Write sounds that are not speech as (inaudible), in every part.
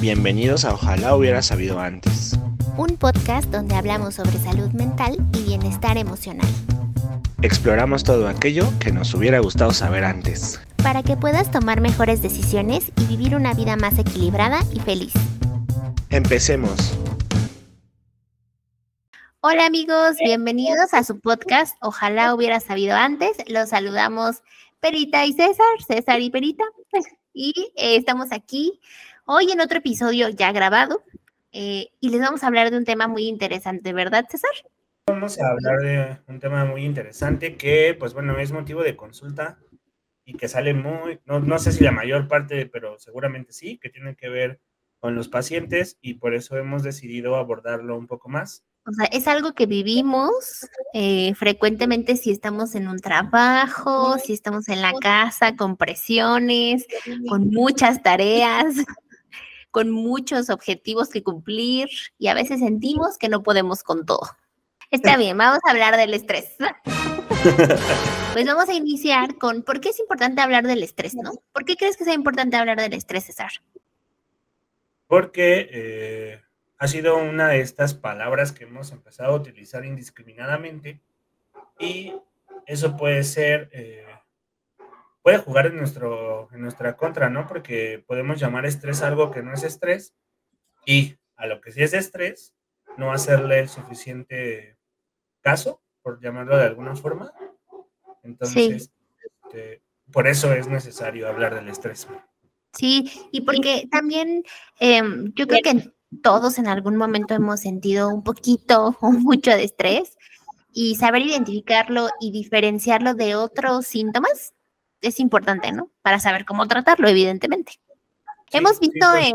Bienvenidos a Ojalá hubiera sabido antes. Un podcast donde hablamos sobre salud mental y bienestar emocional. Exploramos todo aquello que nos hubiera gustado saber antes. Para que puedas tomar mejores decisiones y vivir una vida más equilibrada y feliz. Empecemos. Hola amigos, bienvenidos a su podcast Ojalá hubiera sabido antes. Los saludamos Perita y César, César y Perita. Y eh, estamos aquí hoy en otro episodio ya grabado eh, y les vamos a hablar de un tema muy interesante, ¿verdad, César? Vamos a hablar de un tema muy interesante que, pues bueno, es motivo de consulta y que sale muy, no, no sé si la mayor parte, pero seguramente sí, que tiene que ver con los pacientes y por eso hemos decidido abordarlo un poco más. O sea, es algo que vivimos eh, frecuentemente si estamos en un trabajo, si estamos en la casa con presiones, con muchas tareas con muchos objetivos que cumplir y a veces sentimos que no podemos con todo. Está bien, vamos a hablar del estrés. (laughs) Pues vamos a iniciar con por qué es importante hablar del estrés, ¿no? ¿Por qué crees que sea importante hablar del estrés, César? Porque eh, ha sido una de estas palabras que hemos empezado a utilizar indiscriminadamente y eso puede ser eh, puede jugar en, nuestro, en nuestra contra, ¿no? Porque podemos llamar estrés algo que no es estrés y a lo que sí es estrés, no hacerle el suficiente caso, por llamarlo de alguna forma. Entonces, este, por eso es necesario hablar del estrés. Sí, y porque también em, yo creo que todos en algún momento hemos sentido un poquito (laughs) o mucho de estrés y saber identificarlo y diferenciarlo de otros síntomas es importante, ¿no? Para saber cómo tratarlo, evidentemente. Hemos visto pues.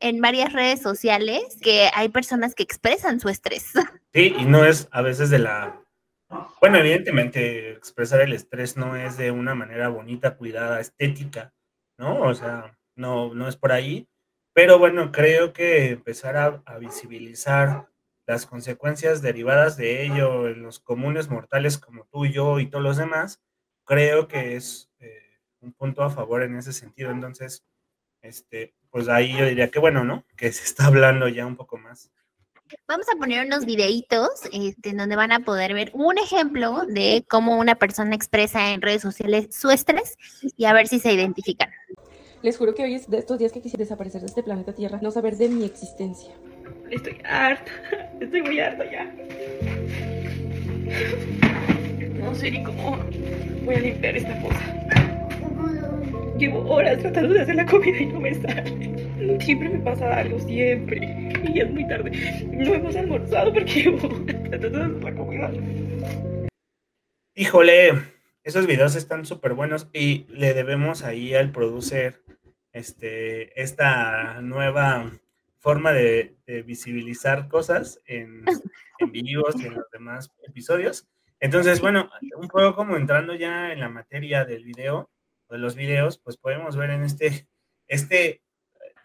en, varias redes sociales que hay personas que expresan su estrés. (laughs) Sí, y no es a veces de la... Bueno, evidentemente expresar el estrés no es de una manera bonita, cuidada, estética, ¿no? O sea, no, no es por ahí. Pero bueno, creo que empezar a, a visibilizar las consecuencias derivadas de ello en los comunes mortales como tú, yo y todos los demás, creo que es eh, un punto a favor en ese sentido. Entonces, este, pues ahí yo diría que bueno, ¿no? Que se está hablando ya un poco más. Vamos a poner unos videitos este, en donde van a poder ver un ejemplo de cómo una persona expresa en redes sociales su estrés y a ver si se identifican. Les juro que hoy es de estos días que quisiera desaparecer de este planeta Tierra, no saber de mi existencia. Estoy harta, (laughs) estoy muy harta ya. No sé ni cómo voy a limpiar esta cosa. Llevo horas tratando de hacer la comida y no me sale. Siempre me pasa algo, siempre. Y ya es muy tarde. No hemos almorzado porque llevo tratando de hacer la comida. Híjole, esos videos están súper buenos y le debemos ahí al producer este, esta nueva forma de, visibilizar cosas en, en vivos y en los demás episodios. Entonces, bueno, un poco como entrando ya en la materia del video, de los videos, pues podemos ver en este, este,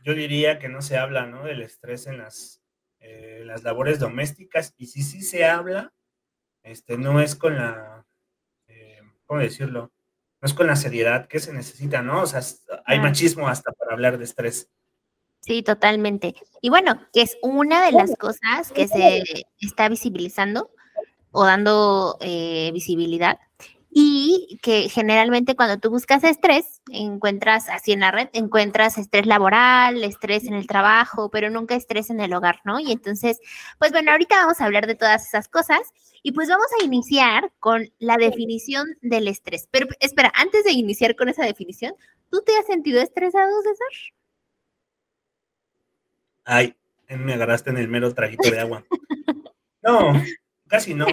yo diría que no se habla, ¿no? Del estrés en las, eh, las labores domésticas, y si sí se habla, este, no es con la, eh, ¿cómo decirlo? No es con la seriedad que se necesita, ¿no? O sea, hay machismo hasta para hablar de estrés. Sí, totalmente. Y bueno, que es una de las cosas que se está visibilizando o dando eh, visibilidad. Y que generalmente cuando tú buscas estrés, encuentras así en la red, encuentras estrés laboral, estrés en el trabajo, pero nunca estrés en el hogar, ¿no? Y entonces, pues bueno, ahorita vamos a hablar de todas esas cosas y pues vamos a iniciar con la definición del estrés. Pero espera, antes de iniciar con esa definición, ¿tú te has sentido estresado, César? Ay, me agarraste en el mero trajito de agua. (laughs) No, casi no,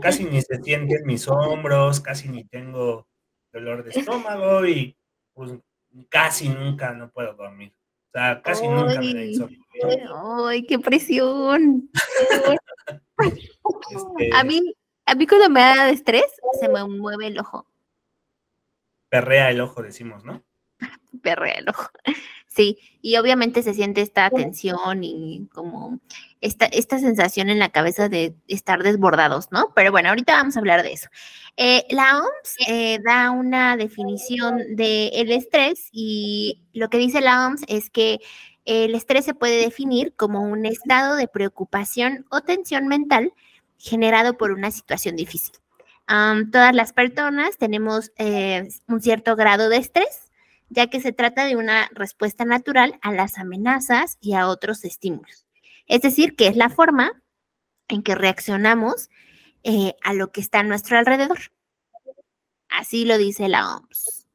casi ni se sienten mis hombros, casi ni tengo dolor de estómago y pues casi nunca no puedo dormir. O sea, casi nunca me da insomnio. ¡Ay, qué presión! Este a, mí, a mí cuando me da estrés, se me mueve el ojo. Perrea el ojo, decimos, ¿no? Perrea el ojo. Sí, y obviamente se siente esta tensión y como esta, esta sensación en la cabeza de estar desbordados, ¿no? Pero bueno, ahorita vamos a hablar de eso. Eh, la OMS eh, da una definición del el estrés y lo que dice la OMS es que El estrés se puede definir como un estado de preocupación o tensión mental generado por una situación difícil. todas las personas tenemos eh, un cierto grado de estrés, ya que se trata de una respuesta natural a las amenazas y a otros estímulos. Es decir, que es la forma en que reaccionamos eh, a lo que está a nuestro alrededor. Así lo dice la OMS.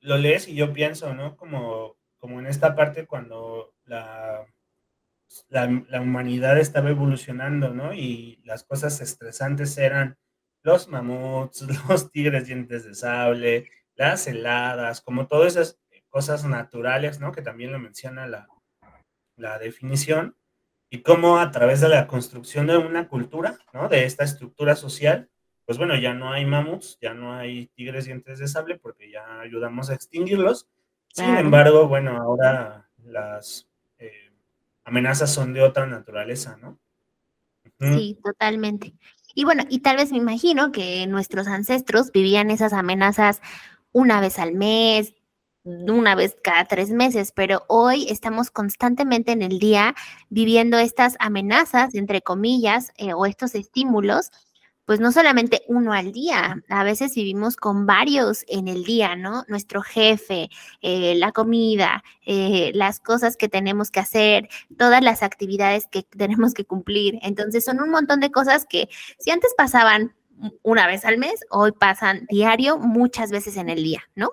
Lo lees y yo pienso, ¿no? Como, como en esta parte cuando la, la, humanidad estaba evolucionando, ¿no? Y las cosas estresantes eran los mamuts, (laughs) los tigres dientes de sable, las heladas, como todas esas cosas naturales, ¿no? Que también lo menciona la, la definición y cómo a través de la construcción de una cultura, ¿no? De esta estructura social, pues bueno, ya no hay mamuts, ya no hay tigres dientes de sable porque ya ayudamos a extinguirlos. Sin embargo, bueno, ahora las eh, amenazas son de otra naturaleza, ¿no? Sí, totalmente. Y bueno, y tal vez me imagino que nuestros ancestros vivían esas amenazas una vez al mes, una vez cada tres meses, pero hoy estamos constantemente en el día viviendo estas amenazas, entre comillas, eh, o estos estímulos, pues no solamente uno al día, a veces vivimos con varios en el día, ¿no? Nuestro jefe, eh, la comida, eh, las cosas que tenemos que hacer, todas las actividades que (laughs) tenemos que cumplir. Entonces son un montón de cosas que si antes pasaban una vez al mes, hoy pasan diario, muchas veces en el día, ¿no?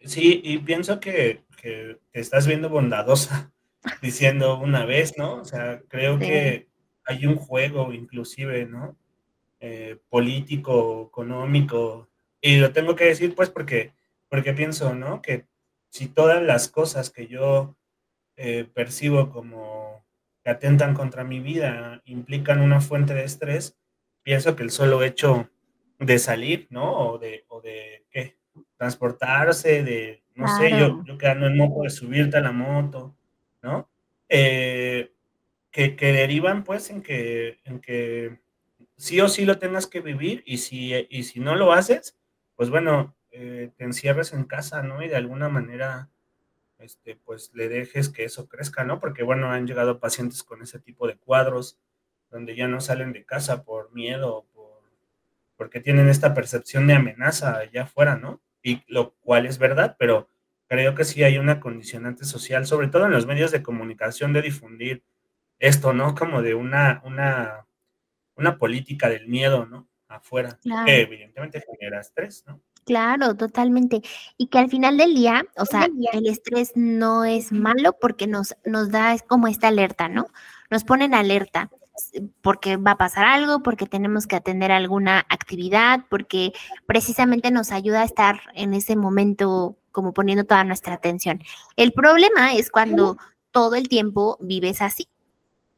Sí, y pienso que, te estás viendo bondadosa (laughs) diciendo una vez, ¿no? O sea, creo que hay un juego inclusive, ¿no? Eh, político, económico, y lo tengo que decir pues porque, porque pienso, ¿no? Que si todas las cosas que yo eh, percibo como que atentan contra mi vida implican una fuente de estrés, pienso que el solo hecho de salir, ¿no? O de, o de ¿qué? transportarse, de, no sé, yo, yo quedando en moto, de subirte a la moto, ¿no? Eh, que, que, derivan pues en que, en que sí o sí lo tengas que vivir y si, y si no lo haces, pues bueno, eh, te encierres en casa, ¿no? Y de alguna manera, este, pues le dejes que eso crezca, ¿no? Porque bueno, han llegado pacientes con ese tipo de cuadros donde ya no salen de casa por miedo, por, porque tienen esta percepción de amenaza allá afuera, ¿no? y lo cual es verdad, pero creo que sí hay una condicionante social, sobre todo en los medios de comunicación, de difundir esto, ¿no? Como de una, una, una política del miedo, ¿no? Afuera, que evidentemente genera estrés, ¿no? Claro, totalmente. Y que al final del día, o sea, el estrés no es malo porque nos, nos da como esta alerta, ¿no? Nos ponen alerta porque va a pasar algo, porque tenemos que atender alguna actividad, porque precisamente nos ayuda a estar en ese momento como poniendo toda nuestra atención. El problema es cuando todo el tiempo vives así,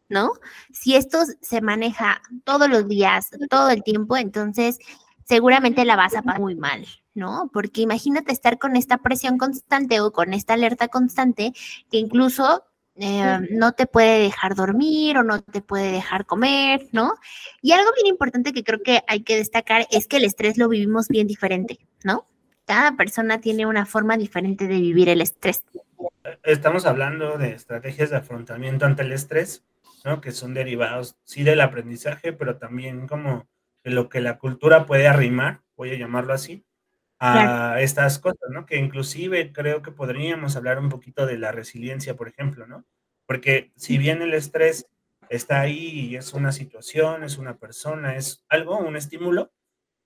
¿no? Si esto se maneja todos los días, todo el tiempo, entonces seguramente la vas a pasar muy mal, ¿no? Porque imagínate estar con esta presión constante o con esta alerta constante que incluso eh, no te puede dejar dormir o no te puede dejar comer, ¿no? Y algo bien importante que creo que hay que destacar es que el estrés lo vivimos bien diferente, ¿no? Cada persona tiene una forma diferente de vivir el estrés. Estamos hablando de estrategias de afrontamiento ante el estrés, ¿no? Que son derivados, sí, del aprendizaje, pero también como de lo que la cultura puede arrimar, voy a llamarlo así, a estas cosas, ¿no? Que inclusive creo que podríamos hablar un poquito de la resiliencia, por ejemplo, ¿no? Porque si bien el estrés está ahí y es una situación, es una persona, es algo, un estímulo,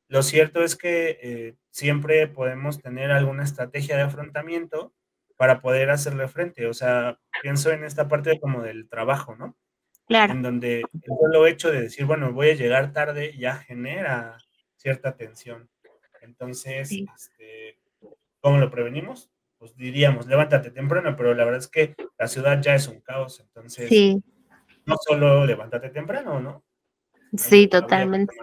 lo cierto es que eh, siempre podemos tener alguna estrategia de afrontamiento para poder hacerle frente. O sea, pienso en esta parte como del trabajo, ¿no? Claro. En donde el solo hecho de decir, bueno, voy a llegar tarde ya genera cierta tensión. Entonces, este, ¿cómo lo prevenimos? Pues diríamos, levántate temprano, pero la verdad es que la ciudad ya es un caos, entonces no solo levántate temprano, ¿no? Sí, totalmente.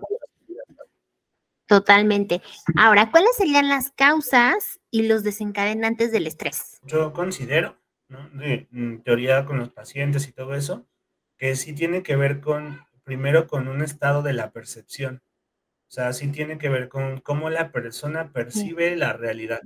Totalmente. Ahora, ¿cuáles serían las causas y los desencadenantes del estrés? Yo considero, ¿no? De, teoría con los pacientes y todo eso, que sí tiene que ver con, primero, con un estado de la percepción. O sea, sí tiene que ver con cómo la persona percibe la realidad.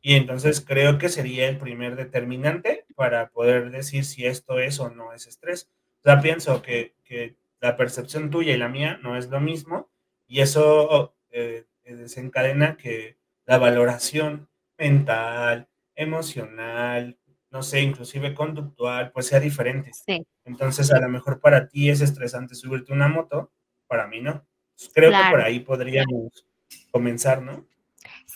Y entonces creo que sería el primer determinante, para poder decir si esto es o no es estrés. O sea, pienso que, que la percepción tuya y la mía no es lo mismo y eso eh, desencadena que la valoración mental, emocional, no sé, inclusive conductual, pues sea diferente. Sí. Entonces, a lo mejor para ti es estresante subirte una moto, para mí no. Creo que por ahí podríamos comenzar, ¿no?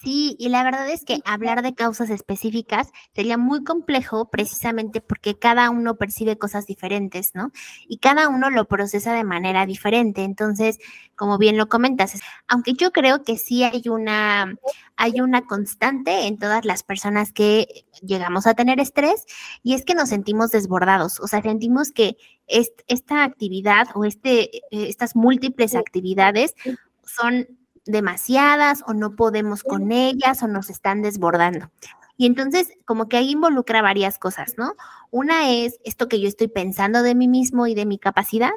Sí, y la verdad es que hablar de causas específicas sería muy complejo precisamente porque cada uno percibe cosas diferentes, ¿no? Y cada uno lo procesa de manera diferente. Entonces, como bien lo comentas, aunque yo creo que sí hay una, hay una constante en todas las personas que llegamos a tener estrés y es que nos sentimos desbordados, o sea, sentimos que est- esta actividad o este, eh, estas múltiples actividades son demasiadas o no podemos con ellas o nos están desbordando. Y entonces, como que ahí involucra varias cosas, ¿no? Una es esto que yo estoy pensando de mí mismo y de mi capacidad,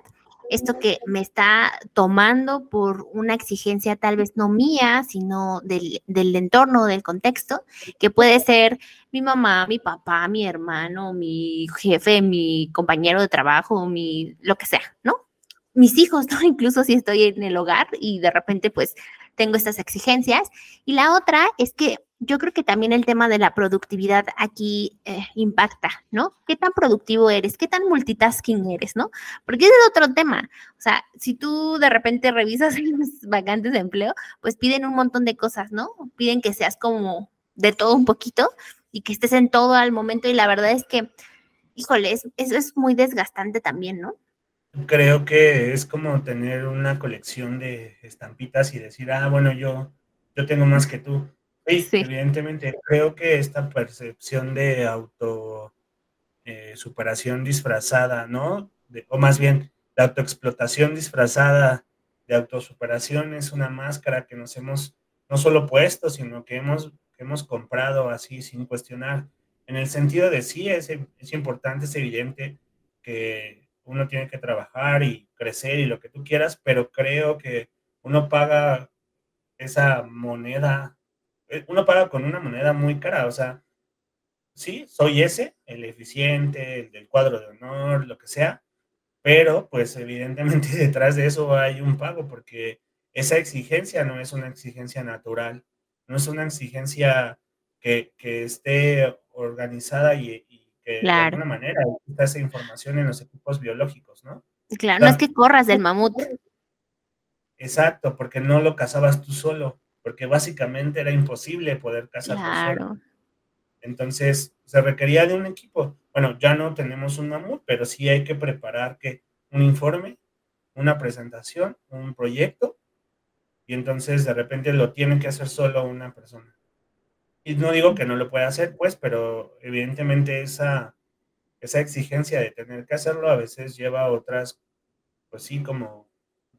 esto que me está tomando por una exigencia tal vez no mía, sino del, del entorno, del contexto, que puede ser mi mamá, mi papá, mi hermano, mi jefe, mi compañero de trabajo, mi lo que sea, ¿no? Mis hijos, (laughs) ¿no? Incluso si estoy en el hogar y de repente pues tengo estas exigencias. Y la otra es que yo creo que también el tema de la productividad aquí eh, impacta, ¿no? ¿Qué tan productivo eres? ¿Qué tan multitasking eres, no? Porque ese es otro tema. O sea, si tú de repente revisas (laughs) vacantes de empleo, pues piden un montón de cosas, ¿no? Piden que seas como de todo un poquito y que estés en todo al momento. Y la verdad es que, híjole, es- eso es muy desgastante también, ¿no? Creo que es como tener una colección de estampitas y decir, ah, bueno, yo, yo tengo más que tú. Sí, Sí. evidentemente, creo que esta percepción de auto eh, superación disfrazada, ¿no? De- o más bien, la autoexplotación disfrazada de autosuperación es una máscara que nos hemos no solo puesto, sino que hemos, que hemos comprado así sin cuestionar. En el sentido de sí, es, es importante, es evidente que uno tiene que trabajar y crecer y lo que tú quieras, pero creo que uno paga esa moneda, eh, uno paga con una moneda muy cara, o sea, sí, soy ese, el eficiente, el del cuadro de honor, lo que sea, pero pues evidentemente (laughs) detrás de eso hay un pago porque esa exigencia no es una exigencia natural, no es una exigencia que, que esté organizada y, y que Claro. de alguna manera exista esa información en los equipos biológicos, ¿no? Claro, no es que corras del mamut. Exacto, porque no lo cazabas tú solo, porque básicamente era imposible poder cazar tú solo. Entonces, se requería de un equipo. Bueno, ya no tenemos un mamut, pero sí hay que preparar que un informe, una presentación, un proyecto, y entonces de repente lo tiene que hacer solo una persona. Y no digo que no lo pueda hacer, pues, pero evidentemente esa, esa exigencia de tener que hacerlo a veces lleva a otras, pues sí, como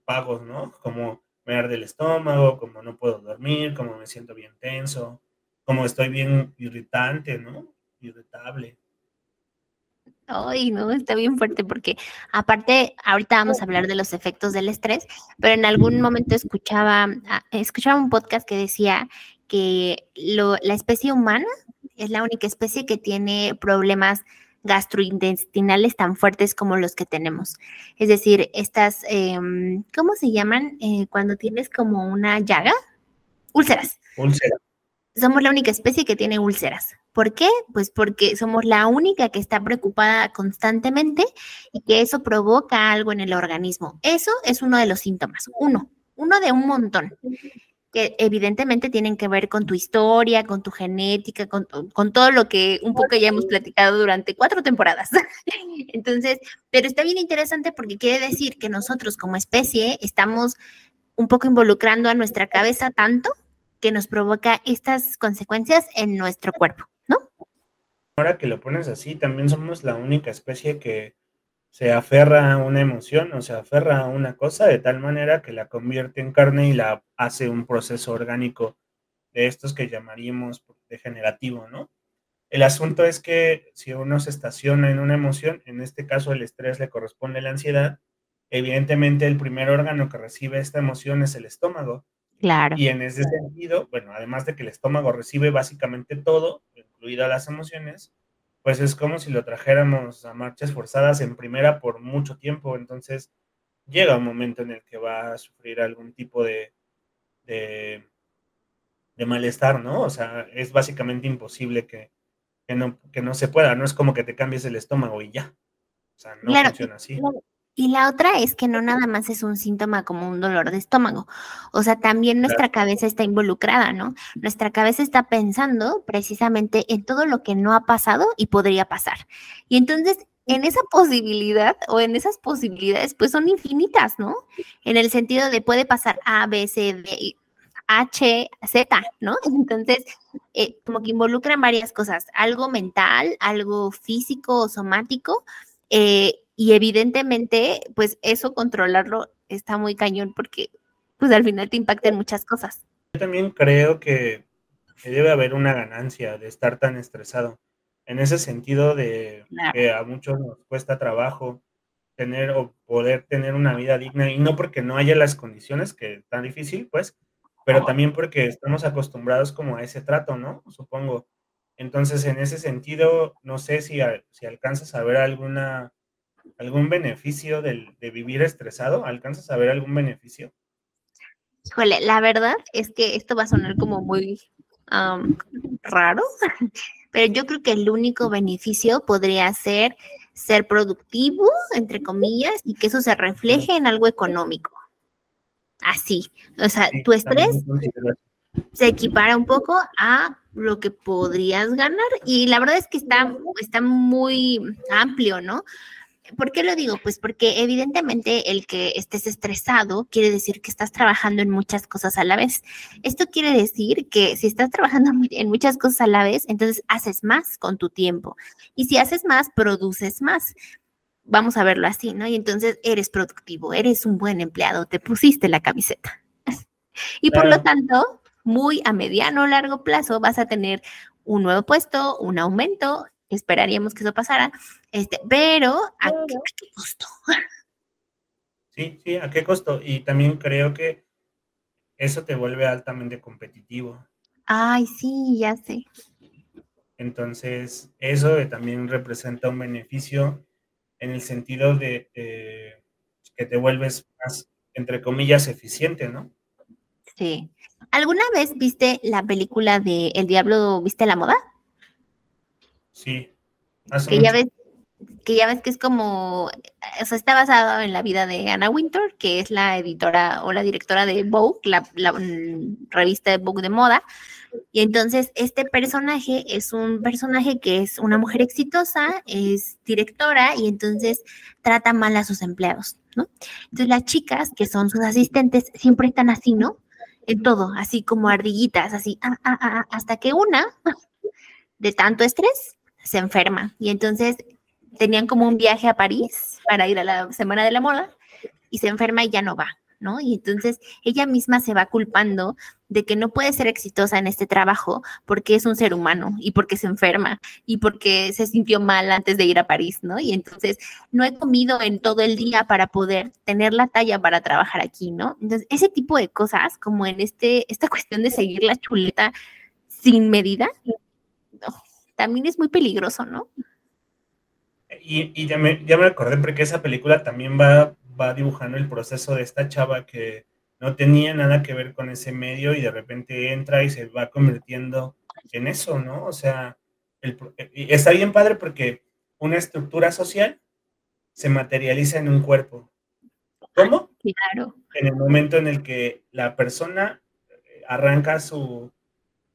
pagos, ¿no? Como me arde el estómago, como no puedo dormir, como me siento bien tenso, como estoy bien irritante, ¿no? Irritable. Ay, no, está bien fuerte porque aparte, ahorita vamos a hablar de los efectos del estrés, pero en algún momento escuchaba, ah, escuchaba un podcast que decía que lo- la especie humana es la única especie que tiene problemas gastrointestinales tan fuertes como los que tenemos. Es decir, estas, em, ¿cómo se llaman? Eh, cuando tienes como una llaga, úlceras Úlcera. somos la única especie que tiene úlceras. ¿Por qué? Pues porque somos la única que está preocupada constantemente y que eso provoca algo en el organismo. Eso es uno de los síntomas, uno, uno de un montón, que evidentemente tienen que ver con tu historia, con tu genética, con, to- con todo lo que un poco ya hemos platicado durante cuatro temporadas. (laughs) Entonces, pero está bien interesante porque quiere decir que nosotros como especie estamos un poco involucrando a nuestra cabeza tanto que nos provoca estas consecuencias en nuestro cuerpo, ¿no? Ahora que lo pones así, también somos la única especie que se aferra a una emoción o se aferra a una cosa de tal manera que la convierte en carne y la hace un proceso orgánico de estos que llamaríamos degenerativo, ¿no? El asunto es que si uno se estaciona en una emoción, en este caso el estrés le corresponde a la ansiedad, evidentemente el primer órgano que recibe esta emoción es el estómago. Claro. Y en ese sentido, bueno, además de que el estómago recibe básicamente todo, incluidas las emociones, pues es como si lo trajéramos a marchas forzadas en primera por mucho tiempo, entonces llega un momento en el que va a sufrir algún tipo de, de, malestar, ¿no? O sea, es básicamente imposible que, no, que no se pueda, no es como que te cambies el estómago y ya. O sea, no funciona así. Y la otra es que no nada más es un síntoma como un dolor de estómago. O sea, también nuestra cabeza está involucrada, ¿no? Nuestra cabeza está pensando precisamente en todo lo que no ha pasado y podría pasar. Y entonces, en esa posibilidad o en esas posibilidades, pues son infinitas, ¿no? En el sentido de puede pasar A, B, C, D, H, Z, ¿no? (laughs) Entonces, eh, como que involucran varias cosas, algo mental, algo físico o somático, eh, y evidentemente, pues eso controlarlo está muy cañón porque pues al final te impacta en muchas cosas. Yo también creo que, debe haber una ganancia de estar tan estresado. En ese sentido de que a muchos nos cuesta trabajo tener o poder tener una vida digna y no porque no haya las condiciones que es tan difícil, pues, pero también porque estamos acostumbrados como a ese trato, ¿no? Supongo. Entonces, en ese sentido, no sé si, si alcanzas a ver alguna algún beneficio del, de vivir estresado? ¿Alcanzas a ver algún beneficio? Híjole, la verdad es que esto va a sonar como muy raro, (laughs) pero yo creo que el único beneficio podría ser ser productivo, entre comillas, y que eso se refleje en algo económico. Así, o sea, tu estrés se equipara un poco a lo que podrías ganar y la verdad es que está, está muy amplio, ¿no? ¿Por qué lo digo? Pues porque evidentemente el que estés estresado quiere decir que estás trabajando en muchas cosas a la vez. Esto quiere decir que si estás trabajando en muchas cosas a la vez, entonces haces más con tu tiempo. Y si haces más, produces más. Vamos a verlo así, ¿no? Y entonces eres productivo, eres un buen empleado, te pusiste la camiseta. (laughs) y por lo tanto, muy a mediano o largo plazo vas a tener un nuevo puesto, un aumento esperaríamos que eso pasara, este, pero ¿a qué, costo? Sí, sí, ¿a qué costo? Y también creo que eso te vuelve altamente competitivo. Ay, sí, ya sé. Entonces, eso también representa un beneficio en el sentido de que te vuelves más, entre comillas, eficiente, ¿no? Sí. ¿Alguna vez viste la película de El Diablo viste la moda? Sí. Que ya, ves, que ya ves que es como, o sea, está basado en la vida de Anna Winter, que es la editora o la directora de Vogue, la, mm, revista de Vogue de moda. Y entonces este personaje es un personaje que es una mujer exitosa, es directora y entonces trata mal a sus empleados, ¿no? Entonces las chicas, que son sus asistentes, siempre están así, ¿no? En todo, así como ardillitas, así, ah, ah, ah, hasta que una, (laughs) de tanto estrés, se enferma. Y entonces tenían como un viaje a París para ir a la Semana de la Moda y se enferma y ya no va, ¿no? Y entonces ella misma se va culpando de que no puede ser exitosa en este trabajo porque es un ser humano y porque se enferma y porque se sintió mal antes de ir a París, ¿no? Y entonces no he comido en todo el día para poder tener la talla para trabajar aquí, ¿no? Entonces, ese tipo de cosas, como en este, esta cuestión de seguir la chuleta sin medida, también es muy peligroso, ¿no? Y, ya, me, ya me acordé porque esa película también va, va dibujando el proceso de esta chava que no tenía nada que ver con ese medio y de repente entra y se va convirtiendo en eso, ¿no? O sea, está bien padre porque una estructura social se materializa en un cuerpo. ¿Cómo? Claro. En el momento en el que la persona arranca su,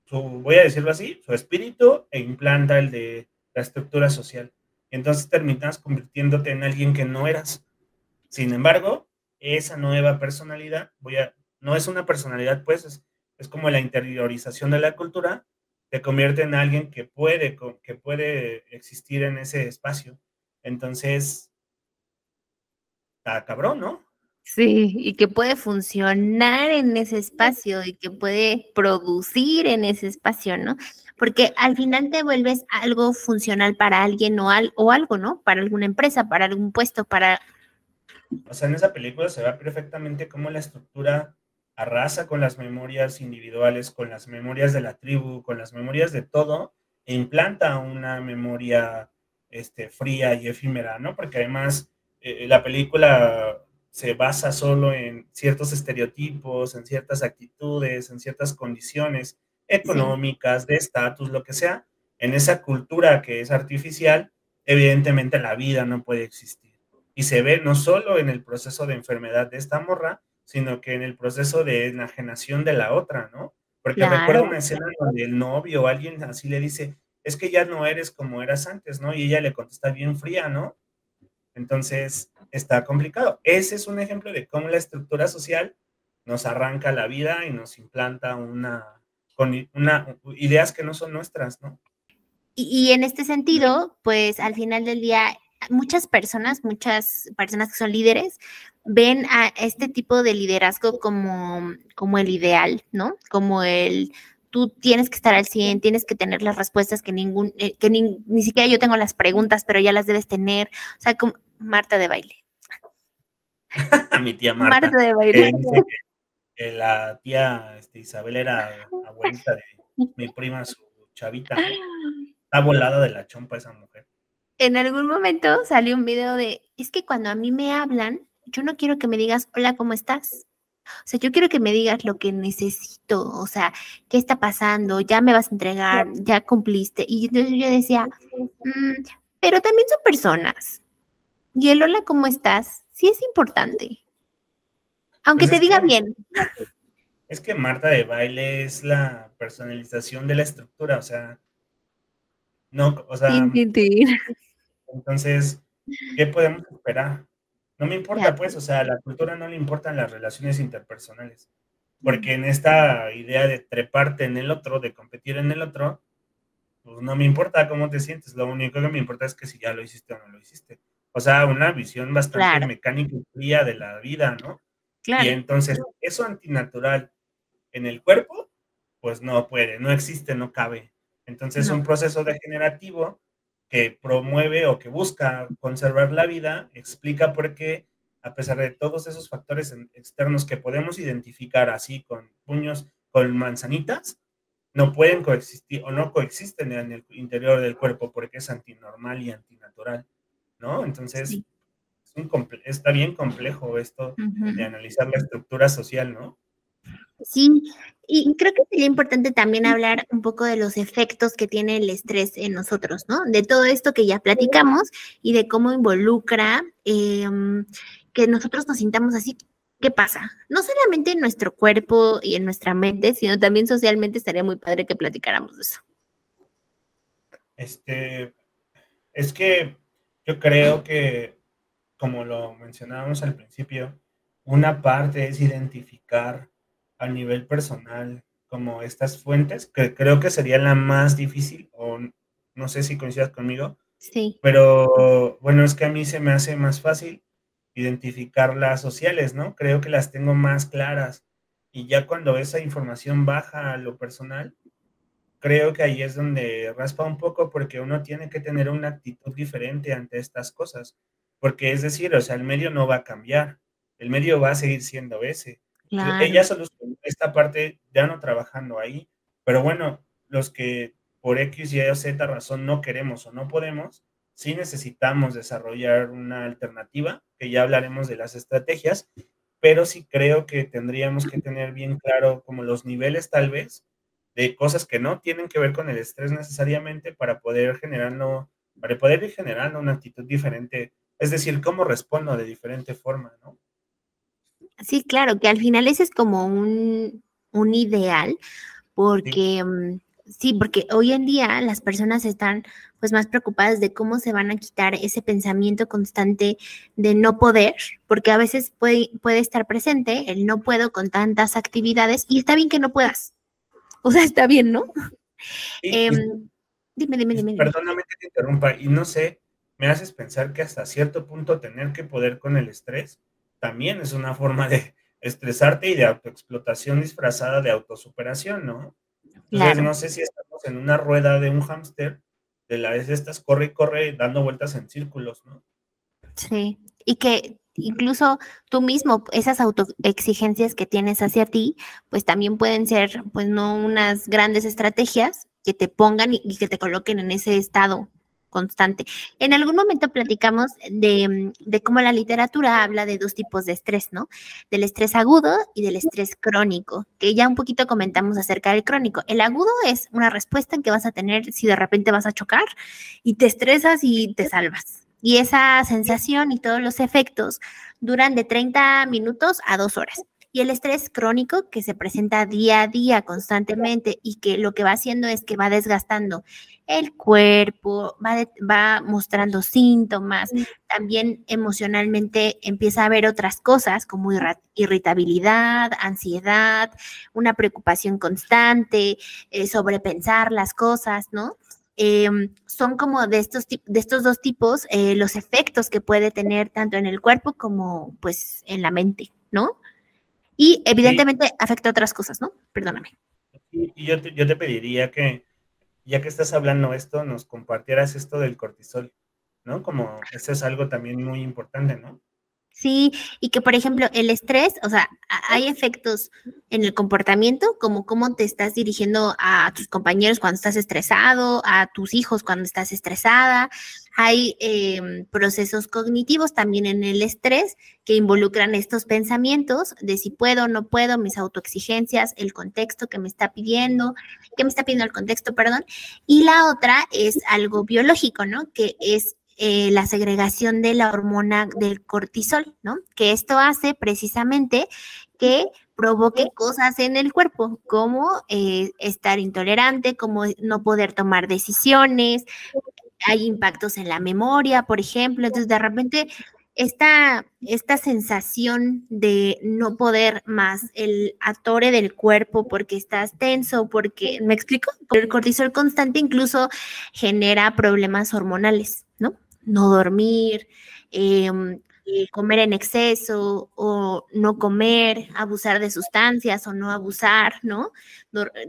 voy a decirlo así, su espíritu e implanta el de la estructura social. Entonces terminas convirtiéndote en alguien que no eras. Sin embargo, esa nueva personalidad, no es una personalidad, pues es, es como la interiorización de la cultura, te convierte en alguien que puede, que puede existir en ese espacio. Entonces, está cabrón, ¿no? Sí, y que puede funcionar en ese espacio y que puede producir en ese espacio, ¿no? Porque al final te vuelves algo funcional para alguien o, o algo, ¿no? Para alguna empresa, para algún puesto, para... O sea, en esa película se ve perfectamente cómo la estructura arrasa con las memorias individuales, con las memorias de la tribu, con las memorias de todo, e implanta una memoria este, fría y efímera, ¿no? Porque además eh, la película se basa solo en ciertos estereotipos, en ciertas actitudes, en ciertas condiciones económicas, de estatus, lo que sea. En esa cultura que es artificial, evidentemente la vida no puede existir. Y se ve no solo en el proceso de enfermedad de esta morra, sino que en el proceso de enajenación de la otra, ¿no? Porque recuerdo una escena donde el novio o alguien así le dice, es que ya no eres como eras antes, ¿no? Y ella le contesta bien fría, ¿no? Entonces, está complicado. Ese es un ejemplo de cómo la estructura social nos arranca la vida y nos implanta una, con una, ideas que no son nuestras, ¿no? Y, en este sentido, pues al final del día, muchas personas, muchas personas que son líderes, ven a este tipo de liderazgo como, como el ideal, ¿no? Como el tú tienes que estar al 100, tienes que tener las respuestas que ningún, eh, que ni, siquiera yo tengo las preguntas, pero ya las debes tener. O sea, como Marta de baile. (laughs) Mi tía Marta. Marta de baile. que, la tía este, Isabel era abuelita de mi prima, su chavita. Está volada de la chompa esa mujer. En algún momento salió un video de, es que cuando a mí me hablan, yo no quiero que me digas, hola, ¿cómo estás? O sea, yo quiero que me digas lo que necesito, o sea, ¿qué está pasando? Ya me vas a entregar, ya cumpliste. Y entonces yo decía, mm, pero también son personas. Y el hola, ¿cómo estás? Sí es importante. Aunque pues te diga bien. Es que Marta de baile es la personalización de la estructura, o sea, no, o sea, entonces, ¿qué podemos esperar? No me importa, pues, o sea, a la cultura no le importan las relaciones interpersonales, porque en esta idea de treparte en el otro, de competir en el otro, pues no me importa cómo te sientes, lo único que me importa es que si ya lo hiciste o no lo hiciste. O sea, una visión bastante mecánica y fría de la vida, ¿no? Y entonces, eso antinatural en el cuerpo, pues no puede, no existe, no cabe. Entonces, un proceso degenerativo que promueve o que busca conservar la vida, explica por qué, a pesar de todos esos factores externos que podemos identificar así con puños, con manzanitas, no pueden coexistir o no coexisten en el interior del cuerpo porque es antinormal y antinatural, ¿no? Entonces, está bien complejo esto de analizar la estructura social, ¿no? Sí, y creo que sería importante también hablar un poco de los efectos que tiene el estrés en nosotros, ¿no? De todo esto que ya platicamos y de cómo involucra em, que nosotros nos sintamos así. ¿Qué pasa? No solamente en nuestro cuerpo y en nuestra mente, sino también socialmente estaría muy padre que platicáramos de eso. Este, es que yo creo que, como lo mencionábamos al principio, una parte es identificar a nivel personal como estas fuentes, que creo que sería la más difícil, o no sé si coincidas conmigo. Sí. Pero bueno, es que a mí se me hace más fácil identificar las sociales, ¿no? Creo que las tengo más claras. Y ya cuando esa información baja a lo personal, creo que ahí es donde raspa un poco porque uno tiene que tener una actitud diferente ante estas cosas. Porque es decir, o sea, el medio no va a cambiar, el medio va a seguir siendo ese. Ella solucionó esta parte ya no trabajando ahí, pero bueno, los que por X, Y o Z razón no queremos o no podemos, sí necesitamos desarrollar una alternativa, que ya hablaremos de las estrategias, pero sí creo que tendríamos que tener bien claro como los niveles tal vez de cosas que no tienen que ver con el estrés necesariamente para poder generarlo, para poder ir generando una actitud diferente, es decir, cómo respondo de diferente forma, ¿no? Sí, claro, que al final ese es como un, ideal, porque mm, sí. porque hoy en día las personas están pues más preocupadas de cómo se van a quitar ese pensamiento constante de no poder, porque a veces puede, puede estar presente el no puedo con tantas actividades y está bien que no puedas. O sea, está bien, ¿no? Em, dime, dime, dime. Perdóname que te interrumpa y no sé, me haces pensar que hasta cierto punto tener que poder con el estrés también es una forma de estresarte y de autoexplotación disfrazada de autosuperación, ¿no? Entonces, no sé si estamos en una rueda de un hámster, de la vez estas corre y corre dando vueltas en círculos, ¿no? Sí, y que incluso tú mismo, esas autoexigencias que tienes hacia ti, pues también pueden ser, pues no unas grandes estrategias, que te pongan y, que te coloquen en ese estado constante. En algún momento platicamos de, de, cómo la literatura habla de dos tipos de estrés, ¿no? Del estrés agudo y del estrés crónico, que ya un poquito comentamos acerca del crónico. El agudo es una respuesta que vas a tener si de repente vas a chocar y te estresas y te salvas. Y esa sensación y todos los efectos duran de 30 minutos a dos horas. Y el estrés crónico que se presenta día a día constantemente y que lo que va haciendo es que va desgastando el cuerpo, va, va mostrando síntomas, también emocionalmente empieza a haber otras cosas como irritabilidad, ansiedad, una preocupación constante, eh, sobrepensar las cosas, ¿no? Em, son como de estos, de estos dos tipos eh, los efectos que puede tener tanto en el cuerpo como pues en la mente, ¿no? Y evidentemente afecta a otras cosas, ¿no? Perdóname. Y yo te, yo te pediría que, ya que estás hablando esto, nos compartieras esto del cortisol, ¿no? Como eso es algo también muy importante, ¿no? Sí, y que por ejemplo el estrés, o sea, hay efectos en el comportamiento, como cómo te estás dirigiendo a tus compañeros cuando estás estresado, a tus hijos cuando estás estresada. Hay em, procesos cognitivos también en el estrés que involucran estos pensamientos de si puedo, no puedo, mis autoexigencias, el contexto que me está pidiendo, que me está pidiendo el contexto, perdón. Y la otra es algo biológico, ¿no? Que es eh, la segregación de la hormona del cortisol, ¿no? Que esto hace precisamente que provoque cosas en el cuerpo, como eh, estar intolerante, como no poder tomar decisiones, hay impactos en la memoria, por ejemplo, entonces de repente esta, esta sensación de no poder más el atore del cuerpo porque estás tenso, porque, ¿me explico? El cortisol constante incluso genera problemas hormonales, ¿no? Dormir, em, eh, comer en exceso o no comer, abusar de sustancias o no abusar, ¿no?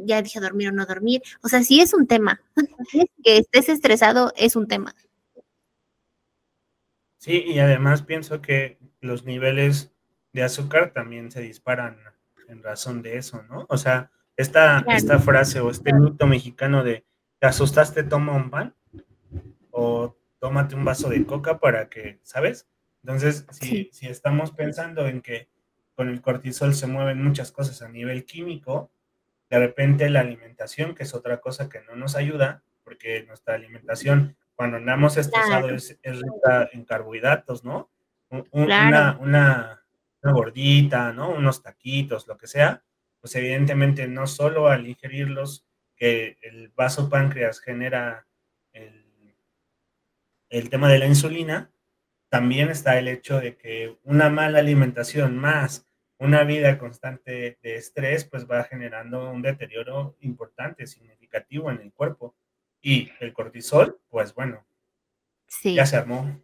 ya dije dormir o no dormir. O sea, sí es un tema. que estés estresado es un tema. Sí, y además pienso que los niveles de azúcar también se disparan en razón de eso, ¿no? O sea, esta, esta frase o este mito mexicano de te asustaste, toma un pan o tómate un vaso de coca para que, ¿sabes? Entonces, si, si estamos pensando en que con el cortisol se mueven muchas cosas a nivel químico, de repente la alimentación, que es otra cosa que no nos ayuda, porque nuestra alimentación cuando andamos estresados es, rica en carbohidratos, ¿no? una, una, gordita, ¿no? Unos taquitos, lo que sea, pues evidentemente no solo al ingerirlos, que el vaso páncreas genera el tema de la insulina, también está el hecho de que una mala alimentación más una vida constante de estrés, pues va generando un deterioro importante, significativo en el cuerpo. Y el cortisol, pues bueno, ya se armó.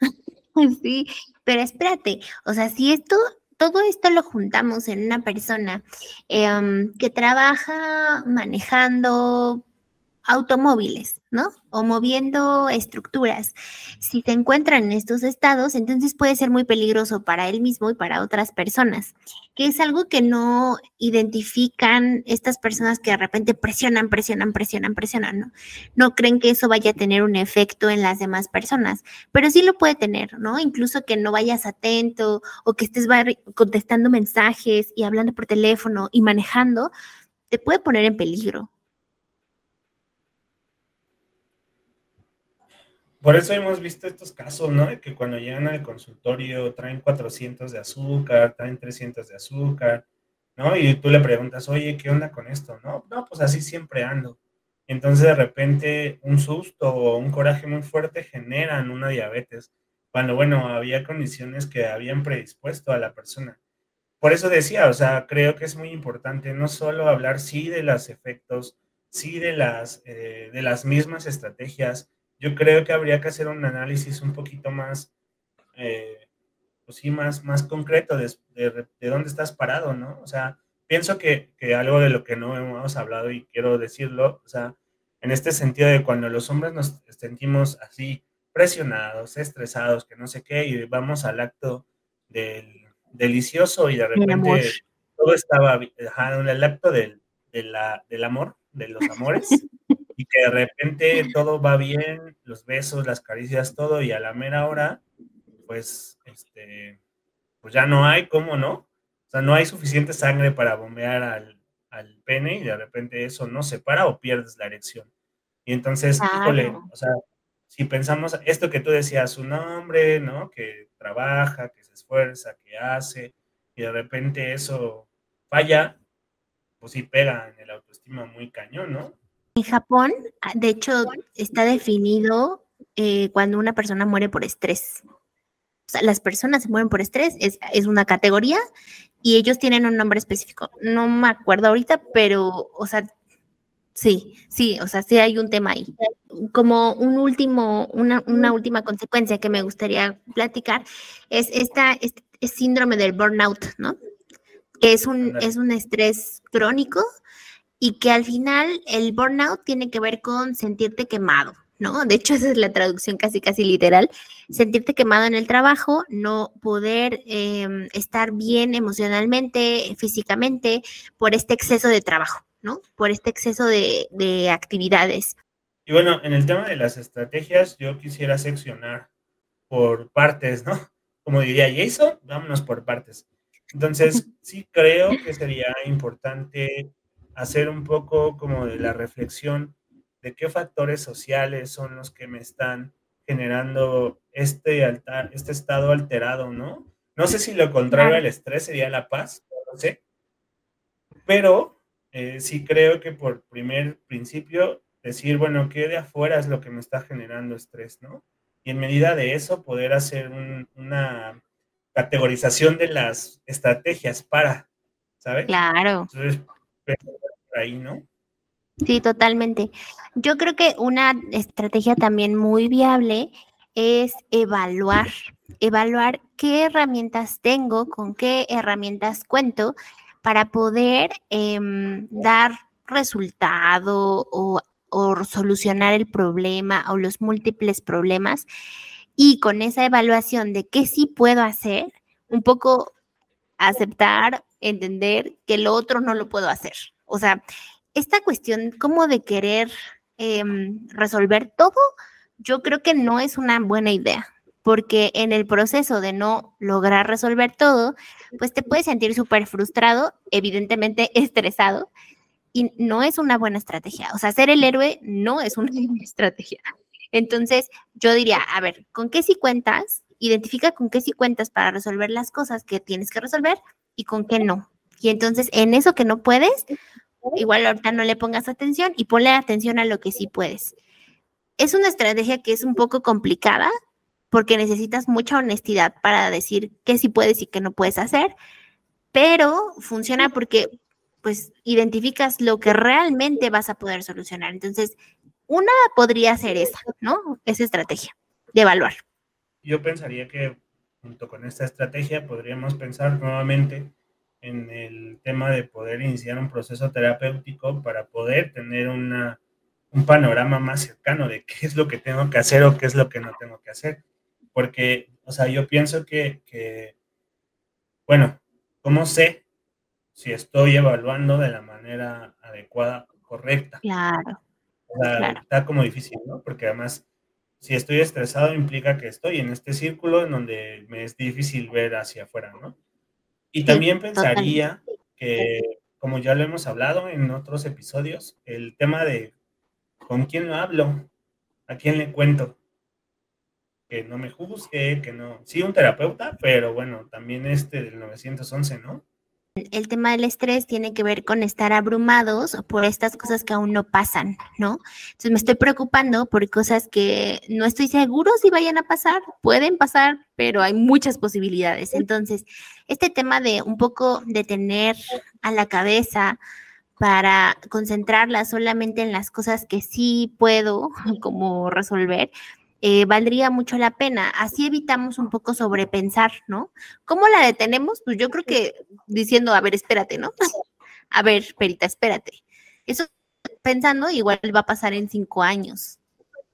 (laughs) Sí, pero espérate, o sea, si esto, todo esto lo juntamos en una persona em, que trabaja manejando automóviles, ¿no? O moviendo estructuras. Si se encuentran en estos estados, entonces puede ser muy peligroso para él mismo y para otras personas, que es algo que no identifican estas personas que de repente presionan, presionan, presionan, presionan, ¿no? No creen que eso vaya a tener un efecto en las demás personas, pero sí lo puede tener, ¿no? Incluso que no vayas atento o que estés contestando mensajes y hablando por teléfono y manejando, te puede poner en peligro. Por eso hemos visto estos casos, ¿no? Que cuando llegan al consultorio traen 400 de azúcar, traen 300 de azúcar, ¿no? Y tú le preguntas, oye, ¿qué onda con esto? No, no, pues así siempre ando. Entonces de repente un susto o un coraje muy fuerte generan una diabetes, cuando, bueno, había condiciones que habían predispuesto a la persona. Por eso decía, o sea, creo que es muy importante no solo hablar, sí, de los efectos, sí, de las, eh, de las mismas estrategias, yo creo que habría que hacer un análisis un poquito más, eh, pues sí, más, más concreto de, de, dónde estás parado, ¿no? O sea, pienso que, que, algo de lo que no hemos hablado y quiero decirlo, o sea, en este sentido de cuando los hombres nos sentimos así presionados, estresados, que no sé qué, y vamos al acto del delicioso y de repente todo estaba, ajá, el acto del, del amor, de los amores (laughs) y que de repente todo va bien, los besos, las caricias, todo, y a la mera hora, pues, este, pues ya no hay, ¿cómo no? O sea, no hay suficiente sangre para bombear al, al pene y de repente eso no se para o pierdes la erección. Y entonces, híjole, o sea, si pensamos esto que tú decías, un hombre, ¿no? Que trabaja, que se esfuerza, que hace, y de repente eso falla, pues sí pega en el autoestima muy cañón, ¿no? En Japón, ah, de hecho, está definido eh, cuando una persona muere por estrés. O sea, las personas se mueren por estrés, es, es, una categoría y ellos tienen un nombre específico. No me acuerdo ahorita, pero, o sea, sí, sí, o sea, sí hay un tema ahí. Como un último, una, una última consecuencia que me gustaría platicar es esta, este, este síndrome del burnout, ¿no? Que es un, es un estrés crónico y que al final el burnout tiene que ver con sentirte quemado, ¿no? De hecho, esa es la traducción casi, casi literal. Sentirte quemado en el trabajo, no poder eh, estar bien emocionalmente, físicamente, por este exceso de trabajo, ¿no? Por este exceso de, de actividades. Y bueno, en el tema de las estrategias, yo quisiera seccionar por partes, ¿no? Como diría Jason, vámonos por partes. Entonces, (laughs) sí creo que sería importante hacer un poco como de la reflexión de qué factores sociales son los que me están generando este, altar, este estado alterado, ¿no? No sé si lo contrario al estrés sería la paz, no sé, pero eh, sí creo que por primer principio decir, bueno, ¿qué de afuera es lo que me está generando estrés, ¿no? Y en medida de eso poder hacer un, una categorización de las estrategias para, ¿sabes? Claro. Entonces, ahí, ¿no? Sí, totalmente. Yo creo que una estrategia también muy viable es evaluar, evaluar qué herramientas tengo, con qué herramientas cuento para poder eh, dar resultado o solucionar el problema o los múltiples problemas. Y con esa evaluación de qué sí puedo hacer, un poco aceptar, entender que lo otro no lo puedo hacer. O sea, esta cuestión como de querer eh, resolver todo, yo creo que no es una buena idea, porque en el proceso de no lograr resolver todo, pues te puedes sentir súper frustrado, evidentemente (laughs) estresado, y no es una buena estrategia. O sea, ser el héroe no es una (laughs) buena estrategia. Entonces, yo diría, a ver, ¿con qué sí cuentas? Identifica con qué sí cuentas para resolver las cosas que tienes que resolver y con qué no. Y entonces, en eso que no puedes, igual ahorita no le pongas atención y ponle atención a lo que sí puedes. Es una estrategia que es un poco complicada porque necesitas mucha honestidad para decir qué sí puedes y qué no puedes hacer, pero funciona porque pues identificas lo que realmente vas a poder solucionar. Entonces, una podría ser esa, ¿no? Esa estrategia de evaluar. Yo pensaría que junto con esta estrategia podríamos pensar nuevamente en el tema de poder iniciar un proceso terapéutico para poder tener una, un panorama más cercano de qué es lo que tengo que hacer o qué es lo que no tengo que hacer. Porque, o sea, yo pienso que, que bueno, ¿cómo sé si estoy evaluando de la manera adecuada, correcta. Claro. O sea, claro. Está como difícil, ¿no? Porque además, si estoy estresado, implica que estoy en este círculo en donde me es difícil ver hacia afuera, ¿no? Y también pensaría que, como ya lo hemos hablado en otros episodios, el tema de con quién lo hablo, a quién le cuento, que no me juzgue, que no, sí, un terapeuta, pero bueno, también este del 911, ¿no? El tema del estrés tiene que ver con estar abrumados por estas cosas que aún no pasan, ¿no? Entonces me estoy preocupando por cosas que no estoy seguro si vayan a pasar, pueden pasar, pero hay muchas posibilidades. Entonces, este tema de un poco de tener a la cabeza para concentrarla solamente en las cosas que sí puedo (laughs) como resolver, eh, valdría mucho la pena. Así evitamos un poco sobrepensar, ¿no? ¿Cómo la detenemos? Pues yo creo que diciendo, a ver, espérate, ¿no? (laughs) A ver, Perita, espérate. Eso pensando igual va a pasar en cinco años,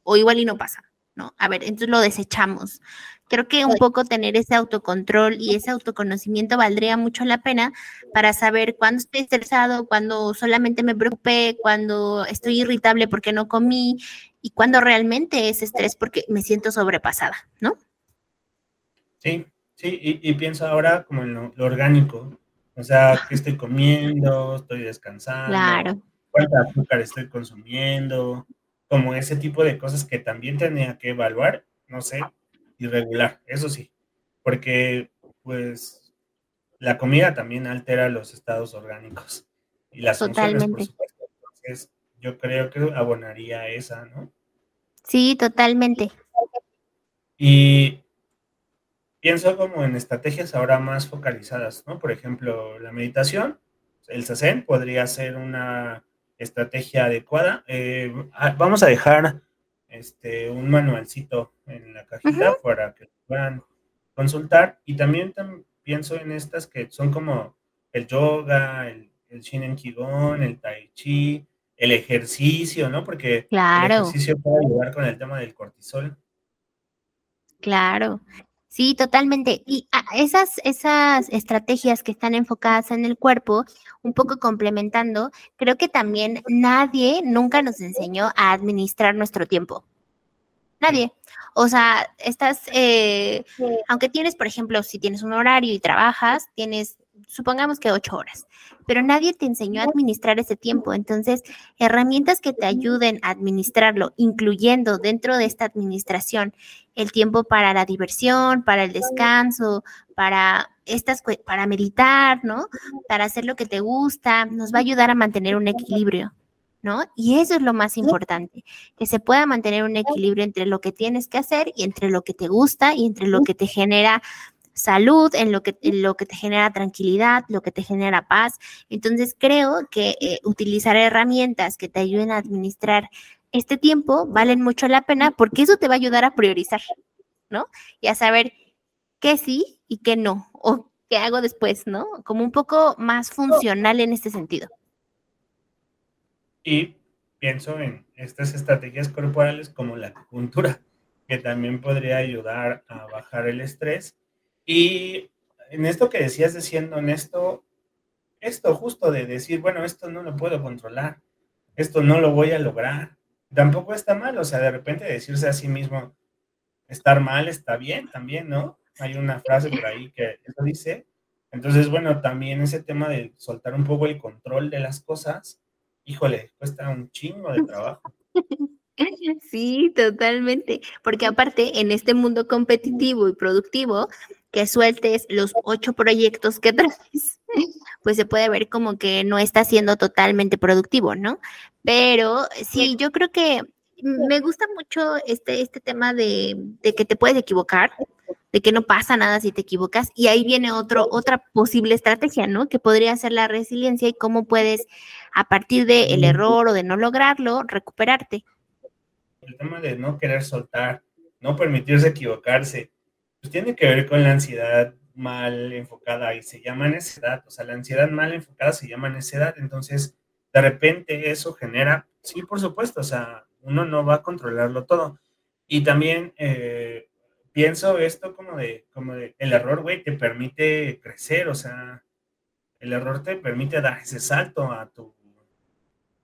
o igual y no pasa. ¿no? A ver, entonces lo desechamos. Creo que un poco tener ese autocontrol y ese autoconocimiento valdría mucho la pena para saber cuándo estoy estresado, cuándo solamente me preocupé, cuándo estoy irritable porque no comí y cuándo realmente es estrés porque me siento sobrepasada, ¿no? Sí, sí, y, pienso ahora como en lo, orgánico, o sea, qué estoy comiendo, estoy descansando, claro. cuánta azúcar estoy consumiendo, como ese tipo de cosas que también tenía que evaluar, no sé, irregular, eso sí, porque pues la comida también altera los estados orgánicos y las funciones, por supuesto. Entonces, yo creo que abonaría esa, ¿no? Sí, totalmente. Y pienso como en estrategias ahora más focalizadas, ¿no? Por ejemplo, la meditación, el SACEN podría ser una estrategia adecuada. Eh, vamos a dejar este, un manualcito en la cajita para que puedan consultar. Y también pienso en estas que son como el yoga, el, el Shinen Kigon, el Tai Chi, el ejercicio, ¿no? Porque el ejercicio puede ayudar con el tema del cortisol. Claro. Sí, totalmente. Y esas, esas estrategias que están enfocadas en el cuerpo, un poco complementando, creo que también nadie nunca nos enseñó a administrar nuestro tiempo. Nadie. O sea, estás, eh, aunque tienes, por ejemplo, si tienes un horario y trabajas, tienes supongamos que ocho horas, pero nadie te enseñó a administrar ese tiempo. Entonces, herramientas que te ayuden a administrarlo, incluyendo dentro de esta administración el tiempo para la diversión, para el descanso, para estas, para meditar, ¿no? Para hacer lo que te gusta, nos va a ayudar a mantener un equilibrio. ¿No? Y eso es lo más importante, que se pueda mantener un equilibrio entre lo que tienes que hacer y entre lo que te gusta y entre lo que te genera salud, en lo que, lo que te genera tranquilidad, lo que te genera paz. Entonces creo que eh, utilizar herramientas que te ayuden a administrar este tiempo valen mucho la pena porque eso te va a ayudar a priorizar, ¿no? Y a saber qué sí y qué no, o qué hago después, ¿no? Como un poco más funcional en este sentido. Y pienso en estas estrategias corporales como la acupuntura, que también podría ayudar a bajar el estrés y en esto que decías de siendo honesto, esto justo de decir, bueno, esto no lo puedo controlar, esto no lo voy a lograr, tampoco está mal, o sea, de repente decirse a sí mismo, estar mal está bien también, ¿no? Hay una frase por ahí que eso dice. Entonces, bueno, también ese tema de soltar un poco el control de las cosas, híjole, cuesta un chingo de trabajo. Sí, totalmente, porque aparte en este mundo competitivo y productivo, que sueltes los ocho proyectos que (laughs) traes, pues se puede ver como que no está siendo totalmente productivo, ¿no? Pero sí, yo creo que me gusta mucho este, este tema de, que te puedes equivocar, de que no pasa nada si te equivocas, y ahí viene otro, otra posible estrategia, ¿no? Que podría ser la resiliencia y cómo puedes, a partir del error o de no lograrlo, recuperarte. El tema de no querer soltar, no permitirse equivocarse, pues, tiene que ver con la ansiedad mal enfocada y se llama necedad, o sea, la ansiedad mal enfocada se llama necedad, entonces de repente eso genera, sí, por supuesto, o sea, uno no va a controlarlo todo. Y también eh, pienso esto como de, como de, el error, güey, te permite crecer, o sea, el error te permite dar ese salto a tu,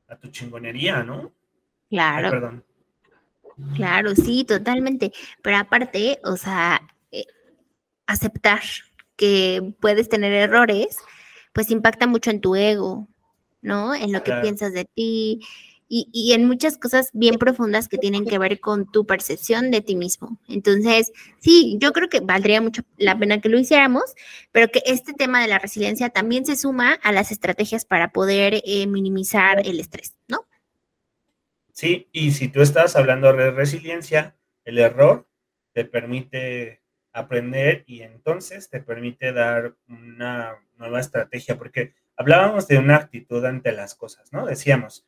a tu chingonería, ¿no? Claro. perdón. Claro, sí, totalmente. Pero aparte, o sea, aceptar que puedes tener errores, pues impacta mucho en tu ego, ¿no? En lo que piensas de ti y, en muchas cosas bien profundas que tienen que ver con tu percepción de ti mismo. Entonces, sí, yo creo que valdría mucho la pena que lo hiciéramos, pero que este tema de la resiliencia también se suma a las estrategias para poder eh, minimizar el estrés, ¿no? Sí, y si tú estás hablando de resiliencia, el error te permite aprender y entonces te permite dar una nueva estrategia, porque hablábamos de una actitud ante las cosas, ¿no? Decíamos,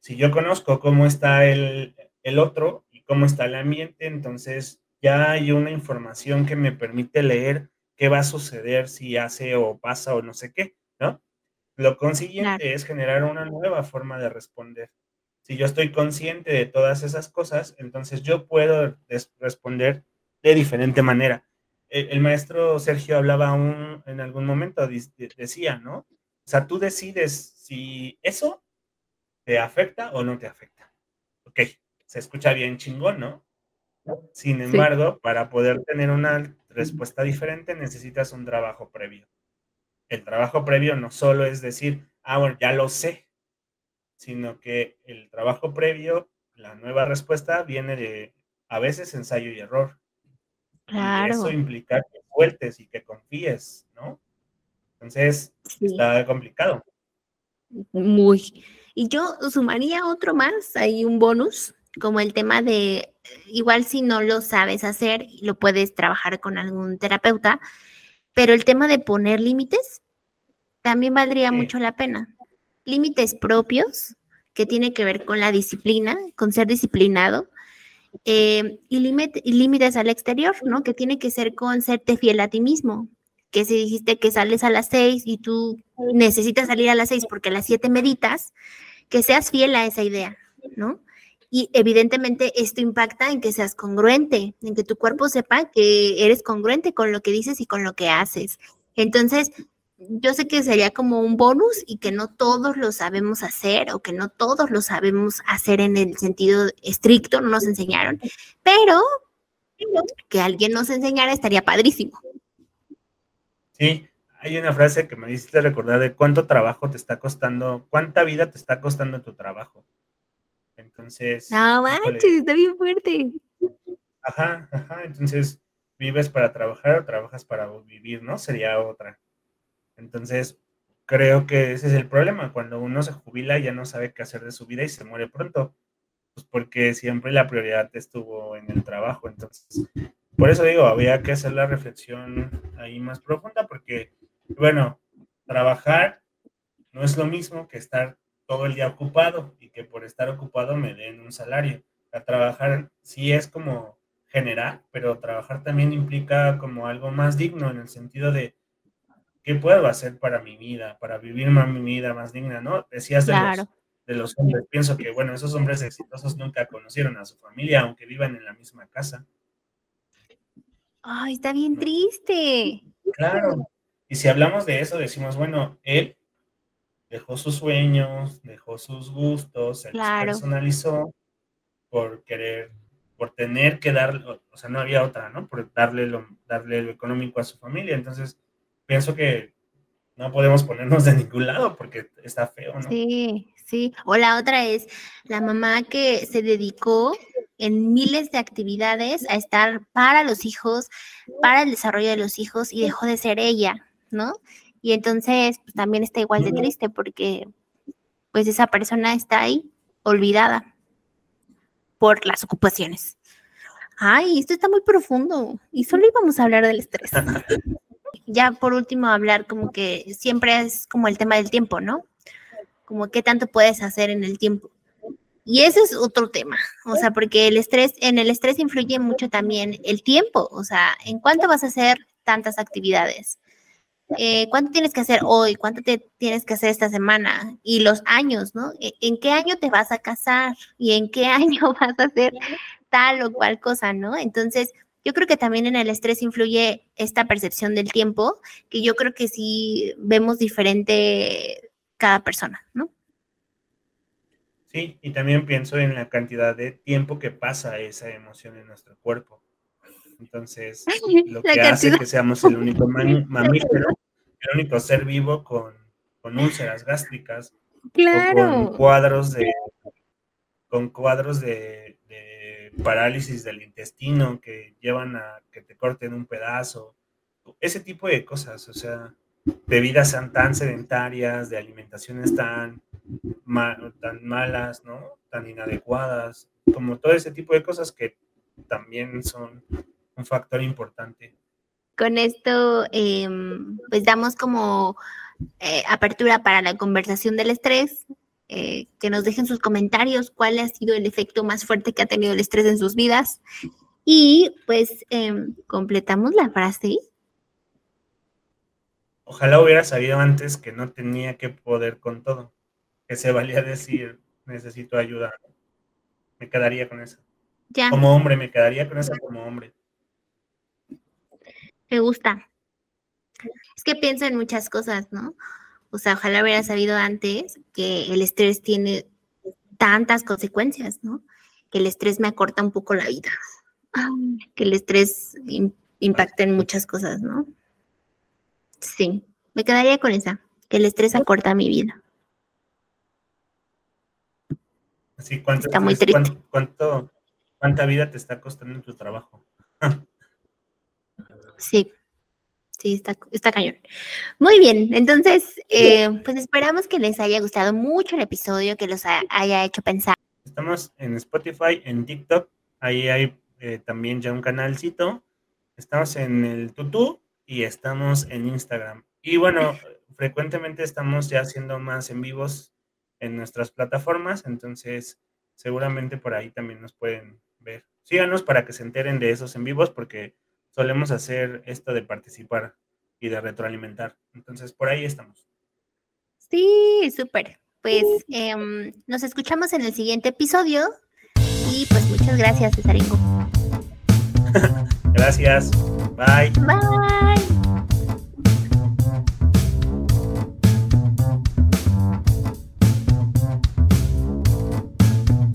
si yo conozco cómo está el, el otro y cómo está el ambiente, entonces ya hay una información que me permite leer qué va a suceder si hace o pasa o no sé qué, ¿no? Lo consiguiente es generar una nueva forma de responder. Si yo estoy consciente de todas esas cosas, entonces yo puedo responder de diferente manera. El, maestro Sergio hablaba un, en algún momento, decía, ¿no? O sea, tú decides si eso te afecta o no te afecta. Ok, se escucha bien chingón, ¿no? Sin embargo, para poder tener una respuesta diferente necesitas un trabajo previo. El trabajo previo no solo es decir, ah, bueno, ya lo sé, sino que el trabajo previo, la nueva respuesta viene de a veces ensayo y error. Claro. eso implica que sueltes y que confíes, ¿no? Entonces, está complicado. Muy. Y yo sumaría otro más, hay un bonus, como el tema de, igual si no lo sabes hacer, lo puedes trabajar con algún terapeuta, pero el tema de poner límites también valdría mucho la pena. Límites propios, que tiene que ver con la disciplina, con ser disciplinado, eh, y, límites al exterior, ¿no? Que tiene que ser con serte fiel a ti mismo. Que si dijiste que sales a las seis y tú necesitas salir a las seis porque a las siete meditas, que seas fiel a esa idea, ¿no? Y evidentemente esto impacta en que seas congruente, en que tu cuerpo sepa que eres congruente con lo que dices y con lo que haces. Entonces, yo sé que sería como un bonus y que no todos lo sabemos hacer o que no todos lo sabemos hacer en el sentido estricto, no nos enseñaron, pero que alguien nos enseñara estaría padrísimo. Sí, hay una frase que me hiciste recordar de cuánto trabajo te está costando, cuánta vida te está costando tu trabajo. Entonces. No manches, está bien fuerte. Ajá, ajá. Entonces, ¿vives para trabajar o trabajas para vivir, no? Sería otra. Entonces, creo que ese es el problema. Cuando uno se jubila ya no sabe qué hacer de su vida y se muere pronto. Pues porque siempre la prioridad estuvo en el trabajo. Entonces, por eso digo, había que hacer la reflexión ahí más profunda porque, bueno, trabajar no es lo mismo que estar todo el día ocupado y que por estar ocupado me den un salario. A trabajar sí es como general, pero trabajar también implica como algo más digno en el sentido de ¿qué puedo hacer para mi vida, para vivir más mi vida más digna, ¿no? Decías de, los, de los hombres, pienso que, bueno, esos hombres exitosos nunca conocieron a su familia, aunque vivan en la misma casa. Ay, está bien triste. Claro. Y si hablamos de eso, decimos, bueno, él dejó sus sueños, dejó sus gustos, se personalizó por querer, por tener que darle, o sea, no había otra, ¿no? Por darle lo, darle lo económico a su familia. Entonces, pienso que no podemos ponernos de ningún lado porque está feo, ¿no? Sí, sí. O la otra es la mamá que se dedicó en miles de actividades a estar para los hijos, para el desarrollo de los hijos y dejó de ser ella, ¿no? Y entonces pues, también está igual de triste porque pues esa persona está ahí olvidada por las ocupaciones. Ay, esto está muy profundo y solo íbamos a hablar del estrés. (laughs) ya por último hablar como que siempre es como el tema del tiempo, ¿no? Como qué tanto puedes hacer en el tiempo. Y ese es otro tema, o sea, porque el estrés, en el estrés influye mucho también el tiempo, o sea, en cuánto vas a hacer tantas actividades, eh, cuánto tienes que hacer hoy, cuánto te tienes que hacer esta semana y los años, ¿no? E, ¿En qué año te vas a casar y en qué (laughs) año vas a hacer tal o cual cosa, ¿no? Entonces, yo creo que también en el estrés influye esta percepción del tiempo, que yo creo que sí vemos diferente cada persona, ¿no? Sí, y también pienso en la cantidad de tiempo que pasa esa emoción en nuestro cuerpo. Entonces, (laughs) lo que hace que seamos el único (laughs) mamífero, el único ser vivo con, úlceras gástricas, claro. con cuadros de con cuadros de parálisis del intestino que llevan a que te corten un pedazo, ese tipo de cosas, o sea, de vidas tan sedentarias, de alimentaciones tan, tan malas, ¿no? Tan inadecuadas, como todo ese tipo de cosas que también son un factor importante. Con esto, em, pues damos como eh, apertura para la conversación del estrés, eh, que nos dejen sus comentarios cuál ha sido el efecto más fuerte que ha tenido el estrés en sus vidas. Y pues em, completamos la frase. Ojalá hubiera sabido antes que no tenía que poder con todo, que se valía decir, necesito ayuda. Me quedaría con eso. Ya, Como hombre, me quedaría con eso como hombre. me gusta. Es que pienso en muchas cosas, ¿no? O sea, ojalá hubiera sabido antes que el estrés tiene tantas consecuencias, ¿no? Que el estrés me acorta un poco la vida. Que el estrés im- impacta en muchas cosas, ¿no? Sí, me quedaría con esa, que el estrés acorta mi vida. Así, ¿cuánto, Está muy triste. cuánto, ¿Cuánta vida te está costando en tu trabajo? (laughs) Sí, sí, está, está cañón. Muy bien, entonces, eh, pues esperamos que les haya gustado mucho el episodio, que los ha- haya hecho pensar. Estamos en Spotify, en TikTok, ahí hay eh, también ya un canalcito. Estamos en el Tutú y estamos en Instagram. Y bueno, (laughs) frecuentemente estamos ya haciendo más en vivos en nuestras plataformas, entonces seguramente por ahí también nos pueden ver. Síganos para que se enteren de esos en vivos porque solemos hacer esto de participar y de retroalimentar. Entonces por ahí estamos. Sí, súper. Pues em, nos escuchamos en el siguiente episodio y pues muchas gracias, Cesaringo. (laughs) Gracias. Bye. Bye.